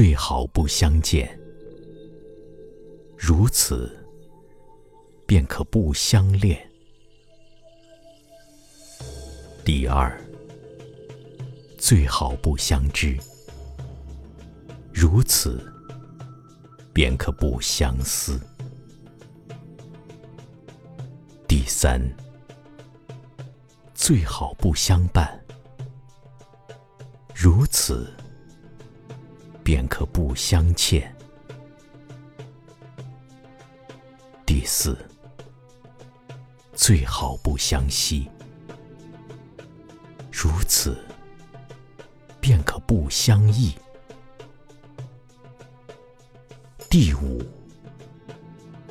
最好不相见，如此，便可不相恋。第二，最好不相知，如此，便可不相思。第三，最好不相伴，如此。便可不相欠。第四，最好不相惜，如此便可不相忆。第五，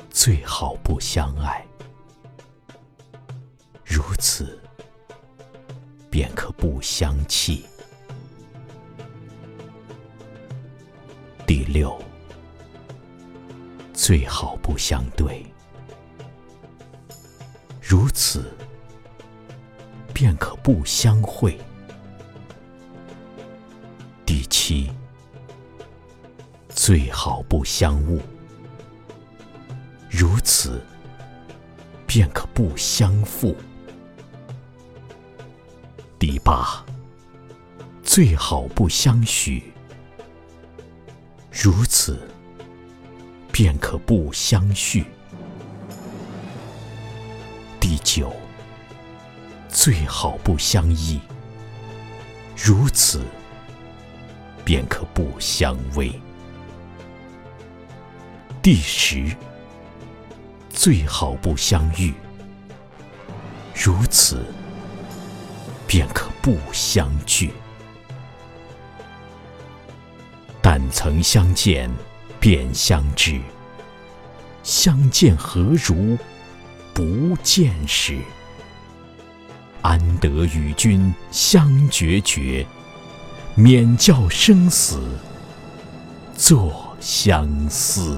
最好不相爱，如此便可不相弃。六，最好不相对，如此便可不相会。第七，最好不相误，如此便可不相负。第八，最好不相许。如此，便可不相续。第九，最好不相依。如此，便可不相偎。第十，最好不相遇。如此，便可不相聚。但曾相见，便相知。相见何如不见时？安得与君相决绝，免教生死作相思。